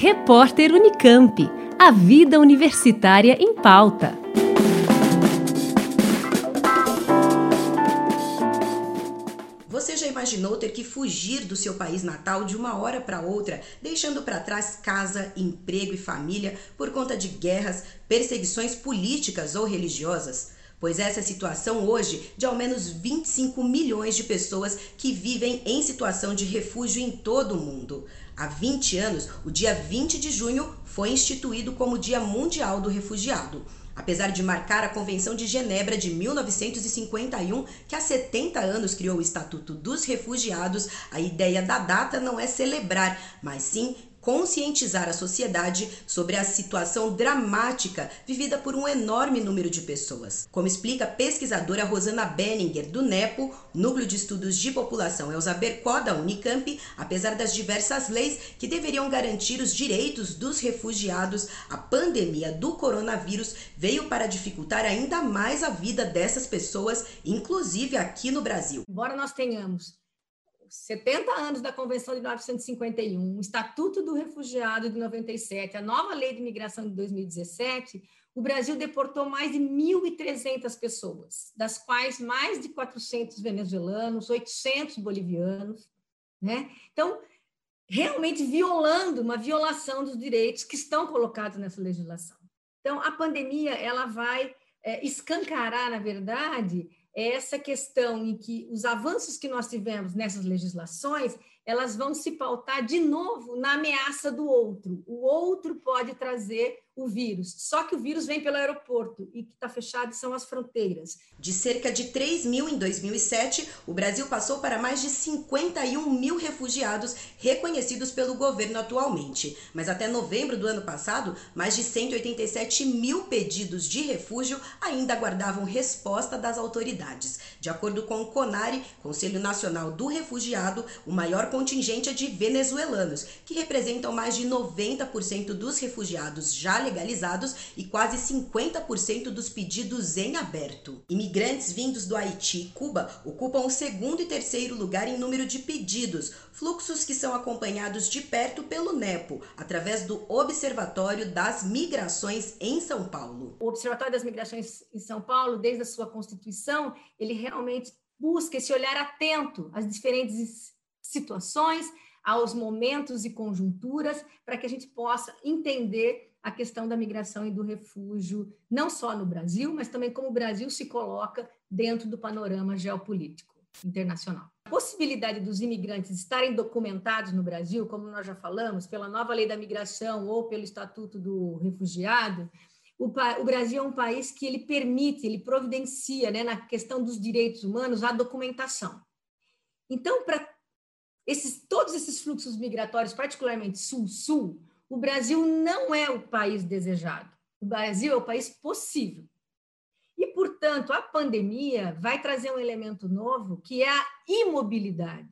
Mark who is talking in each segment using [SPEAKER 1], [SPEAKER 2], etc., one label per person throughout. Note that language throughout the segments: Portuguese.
[SPEAKER 1] Repórter Unicamp. A vida universitária em pauta.
[SPEAKER 2] Você já imaginou ter que fugir do seu país natal de uma hora para outra, deixando para trás casa, emprego e família por conta de guerras, perseguições políticas ou religiosas? Pois essa é a situação hoje de ao menos 25 milhões de pessoas que vivem em situação de refúgio em todo o mundo. Há 20 anos, o dia 20 de junho foi instituído como Dia Mundial do Refugiado. Apesar de marcar a Convenção de Genebra de 1951, que há 70 anos criou o Estatuto dos Refugiados, a ideia da data não é celebrar, mas sim conscientizar a sociedade sobre a situação dramática vivida por um enorme número de pessoas. Como explica a pesquisadora Rosana Benninger, do NEPO, Núcleo de Estudos de População Elzaber da Unicamp, apesar das diversas leis que deveriam garantir os direitos dos refugiados, a pandemia do coronavírus veio para dificultar ainda mais a vida dessas pessoas, inclusive aqui no Brasil.
[SPEAKER 3] Embora nós tenhamos 70 anos da Convenção de 1951, o Estatuto do Refugiado de 97, a nova Lei de Imigração de 2017, o Brasil deportou mais de 1.300 pessoas, das quais mais de 400 venezuelanos, 800 bolivianos, né? Então, realmente violando uma violação dos direitos que estão colocados nessa legislação. Então, a pandemia ela vai é, escancarar, na verdade, é essa questão em que os avanços que nós tivemos nessas legislações, elas vão se pautar de novo na ameaça do outro. O outro pode trazer o vírus. Só que o vírus vem pelo aeroporto e que está fechado são as fronteiras.
[SPEAKER 2] De cerca de 3 mil em 2007, o Brasil passou para mais de 51 mil refugiados reconhecidos pelo governo atualmente. Mas até novembro do ano passado, mais de 187 mil pedidos de refúgio ainda aguardavam resposta das autoridades. De acordo com o CONARE, Conselho Nacional do Refugiado, o maior contingente é de venezuelanos, que representam mais de 90% dos refugiados já legalizados e quase 50% dos pedidos em aberto. Imigrantes vindos do Haiti e Cuba ocupam o segundo e terceiro lugar em número de pedidos, fluxos que são acompanhados de perto pelo NEPO, através do Observatório das Migrações em São Paulo.
[SPEAKER 3] O Observatório das Migrações em São Paulo, desde a sua constituição, ele realmente busca esse olhar atento às diferentes situações, aos momentos e conjunturas, para que a gente possa entender a questão da migração e do refúgio, não só no Brasil, mas também como o Brasil se coloca dentro do panorama geopolítico internacional. A possibilidade dos imigrantes estarem documentados no Brasil, como nós já falamos, pela nova lei da migração ou pelo Estatuto do Refugiado, o, o, Brasil é um país que ele permite, ele providencia, né, na questão dos direitos humanos, a documentação. Então, para esses, todos esses fluxos migratórios, particularmente sul-sul, o Brasil não é o país desejado. O Brasil é o país possível. E, portanto, a pandemia vai trazer um elemento novo, que é a imobilidade.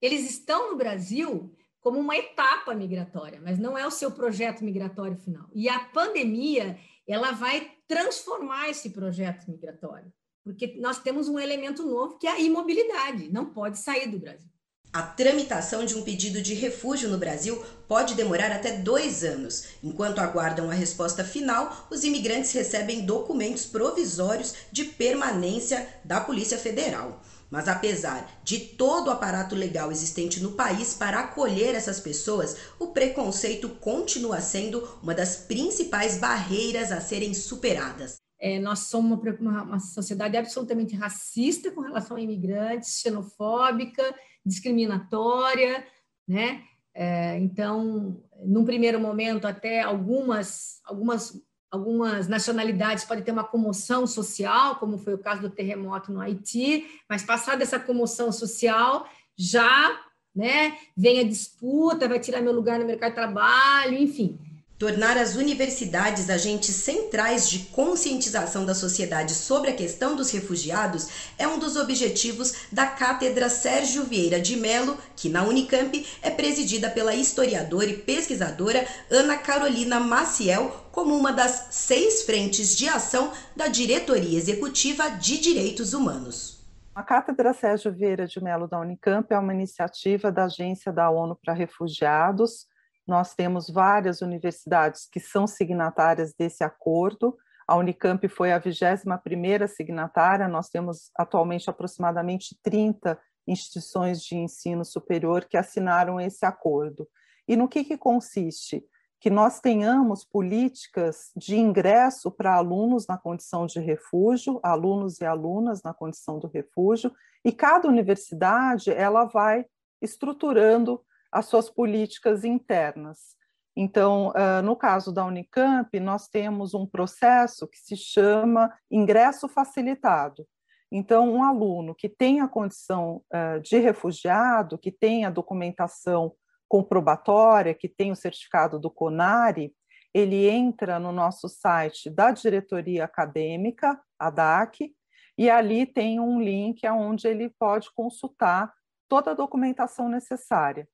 [SPEAKER 3] Eles estão no Brasil como uma etapa migratória, mas não é o seu projeto migratório final. E a pandemia, ela vai transformar esse projeto migratório, porque nós temos um elemento novo que é a imobilidade, não pode sair do Brasil.
[SPEAKER 2] A tramitação de um pedido de refúgio no Brasil pode demorar até dois anos. Enquanto aguardam a resposta final, os imigrantes recebem documentos provisórios de permanência da Polícia Federal. Mas apesar de todo o aparato legal existente no país para acolher essas pessoas, o preconceito continua sendo uma das principais barreiras a serem superadas.
[SPEAKER 3] É, nós somos uma, uma sociedade absolutamente racista com relação a imigrantes, xenofóbica, discriminatória, né? É, então, num primeiro momento, até algumas, algumas, algumas nacionalidades podem ter uma comoção social, como foi o caso do terremoto no Haiti, mas passada essa comoção social, já né, vem a disputa, vai tirar meu lugar no mercado de trabalho, enfim.
[SPEAKER 2] Tornar as universidades agentes centrais de conscientização da sociedade sobre a questão dos refugiados é um dos objetivos da Cátedra Sérgio Vieira de Mello, que na Unicamp é presidida pela historiadora e pesquisadora Ana Carolina Maciel, como uma das seis frentes de ação da Diretoria Executiva de Direitos Humanos.
[SPEAKER 4] A Cátedra Sérgio Vieira de Mello da Unicamp é uma iniciativa da Agência da ONU para Refugiados nós temos várias universidades que são signatárias desse acordo. A Unicamp foi a 21ª signatária, nós temos atualmente aproximadamente 30 instituições de ensino superior que assinaram esse acordo. E no que, que consiste? Que nós tenhamos políticas de ingresso para alunos na condição de refúgio, alunos e alunas na condição do refúgio, e cada universidade ela vai estruturando as suas políticas internas. Então, no caso da Unicamp, nós temos um processo que se chama ingresso facilitado. Então, um aluno que tem a condição de refugiado, que tem a documentação comprobatória, que tem o certificado do CONARE, ele entra no nosso site da diretoria acadêmica, a DAC, e ali tem um link onde ele pode consultar toda a documentação necessária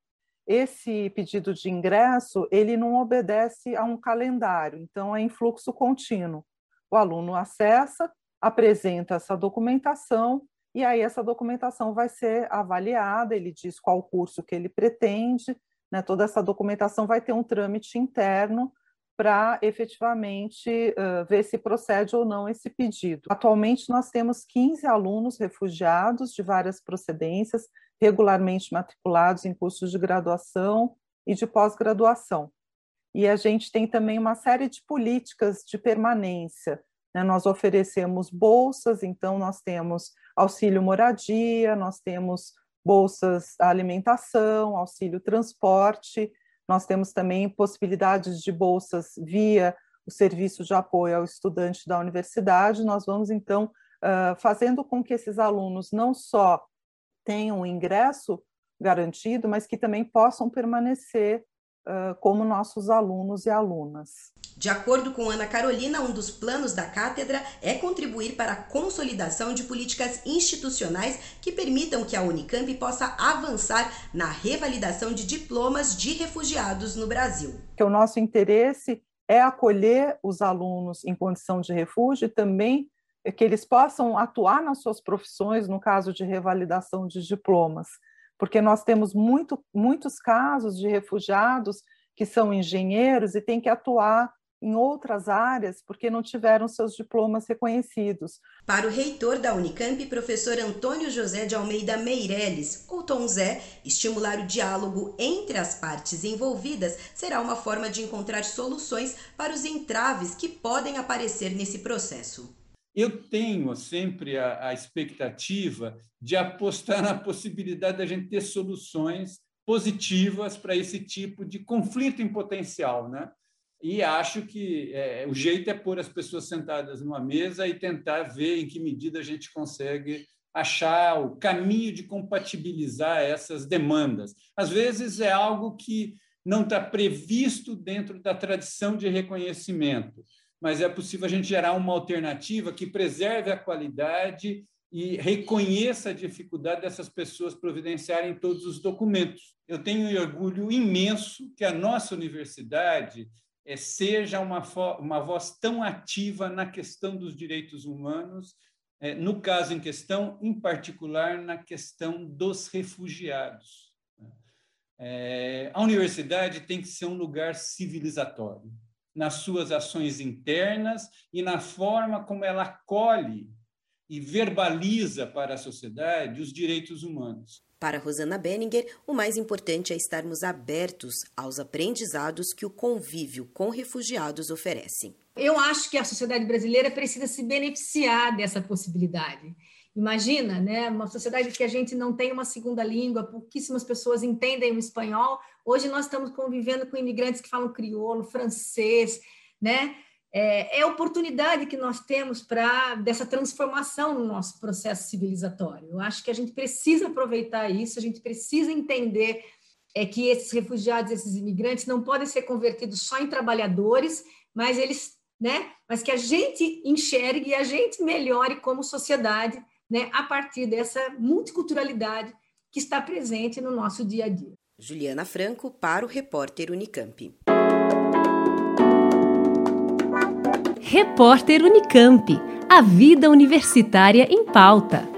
[SPEAKER 4] esse pedido de ingresso ele não obedece a um calendário, então é em fluxo contínuo. O aluno acessa, apresenta essa documentação e aí essa documentação vai ser avaliada, ele diz qual curso que ele pretende, né, toda essa documentação vai ter um trâmite interno para efetivamente uh, ver se procede ou não esse pedido. Atualmente, nós temos 15 alunos refugiados de várias procedências, regularmente matriculados em cursos de graduação e de pós-graduação. E a gente tem também uma série de políticas de permanência. Né? Nós oferecemos bolsas, então, nós temos auxílio moradia, nós temos bolsas alimentação, auxílio transporte, nós temos também possibilidades de bolsas via o serviço de apoio ao estudante da universidade. Nós vamos, então, fazendo com que esses alunos não só tenham ingresso garantido, mas que também possam permanecer como nossos alunos e alunas.
[SPEAKER 2] De acordo com Ana Carolina, um dos planos da cátedra é contribuir para a consolidação de políticas institucionais que permitam que a Unicamp possa avançar na revalidação de diplomas de refugiados no Brasil.
[SPEAKER 4] Que o nosso interesse é acolher os alunos em condição de refúgio e também que eles possam atuar nas suas profissões no caso de revalidação de diplomas, porque nós temos muito, muitos casos de refugiados que são engenheiros e têm que atuar em outras áreas porque não tiveram seus diplomas reconhecidos.
[SPEAKER 2] Para o reitor da Unicamp, professor Antônio José de Almeida Meireles, ou Tom Zé, estimular o diálogo entre as partes envolvidas será uma forma de encontrar soluções para os entraves que podem aparecer nesse processo.
[SPEAKER 5] Eu tenho sempre a, a expectativa de apostar na possibilidade da gente ter soluções positivas para esse tipo de conflito em potencial, né? E acho que é, o jeito é pôr as pessoas sentadas numa mesa e tentar ver em que medida a gente consegue achar o caminho de compatibilizar essas demandas. Às vezes é algo que não está previsto dentro da tradição de reconhecimento, mas é possível a gente gerar uma alternativa que preserve a qualidade e reconheça a dificuldade dessas pessoas providenciarem todos os documentos. Eu tenho um orgulho imenso que a nossa universidade é, seja uma, uma voz tão ativa na questão dos direitos humanos, é, no caso em questão, em particular na questão dos refugiados. É, a universidade tem que ser um lugar civilizatório nas suas ações internas e na forma como ela acolhe e verbaliza para a sociedade os direitos humanos.
[SPEAKER 2] Para Rosana Benninger, o mais importante é estarmos abertos aos aprendizados que o convívio com refugiados oferece.
[SPEAKER 3] Eu acho que a sociedade brasileira precisa se beneficiar dessa possibilidade. Imagina, né, uma sociedade que a gente não tem uma segunda língua, pouquíssimas pessoas entendem o espanhol. Hoje nós estamos convivendo com imigrantes que falam crioulo, francês, né? é, é, a oportunidade que nós temos para dessa transformação no nosso processo civilizatório. Eu acho que a gente precisa aproveitar isso, a gente precisa entender é, que esses refugiados, esses imigrantes, não podem ser convertidos só em trabalhadores, mas eles, né? Mas que a gente enxergue e a gente melhore como sociedade, né? A partir dessa multiculturalidade que está presente no nosso dia a dia.
[SPEAKER 2] Juliana Franco para o repórter Unicamp.
[SPEAKER 1] Repórter Unicamp. A vida universitária em pauta.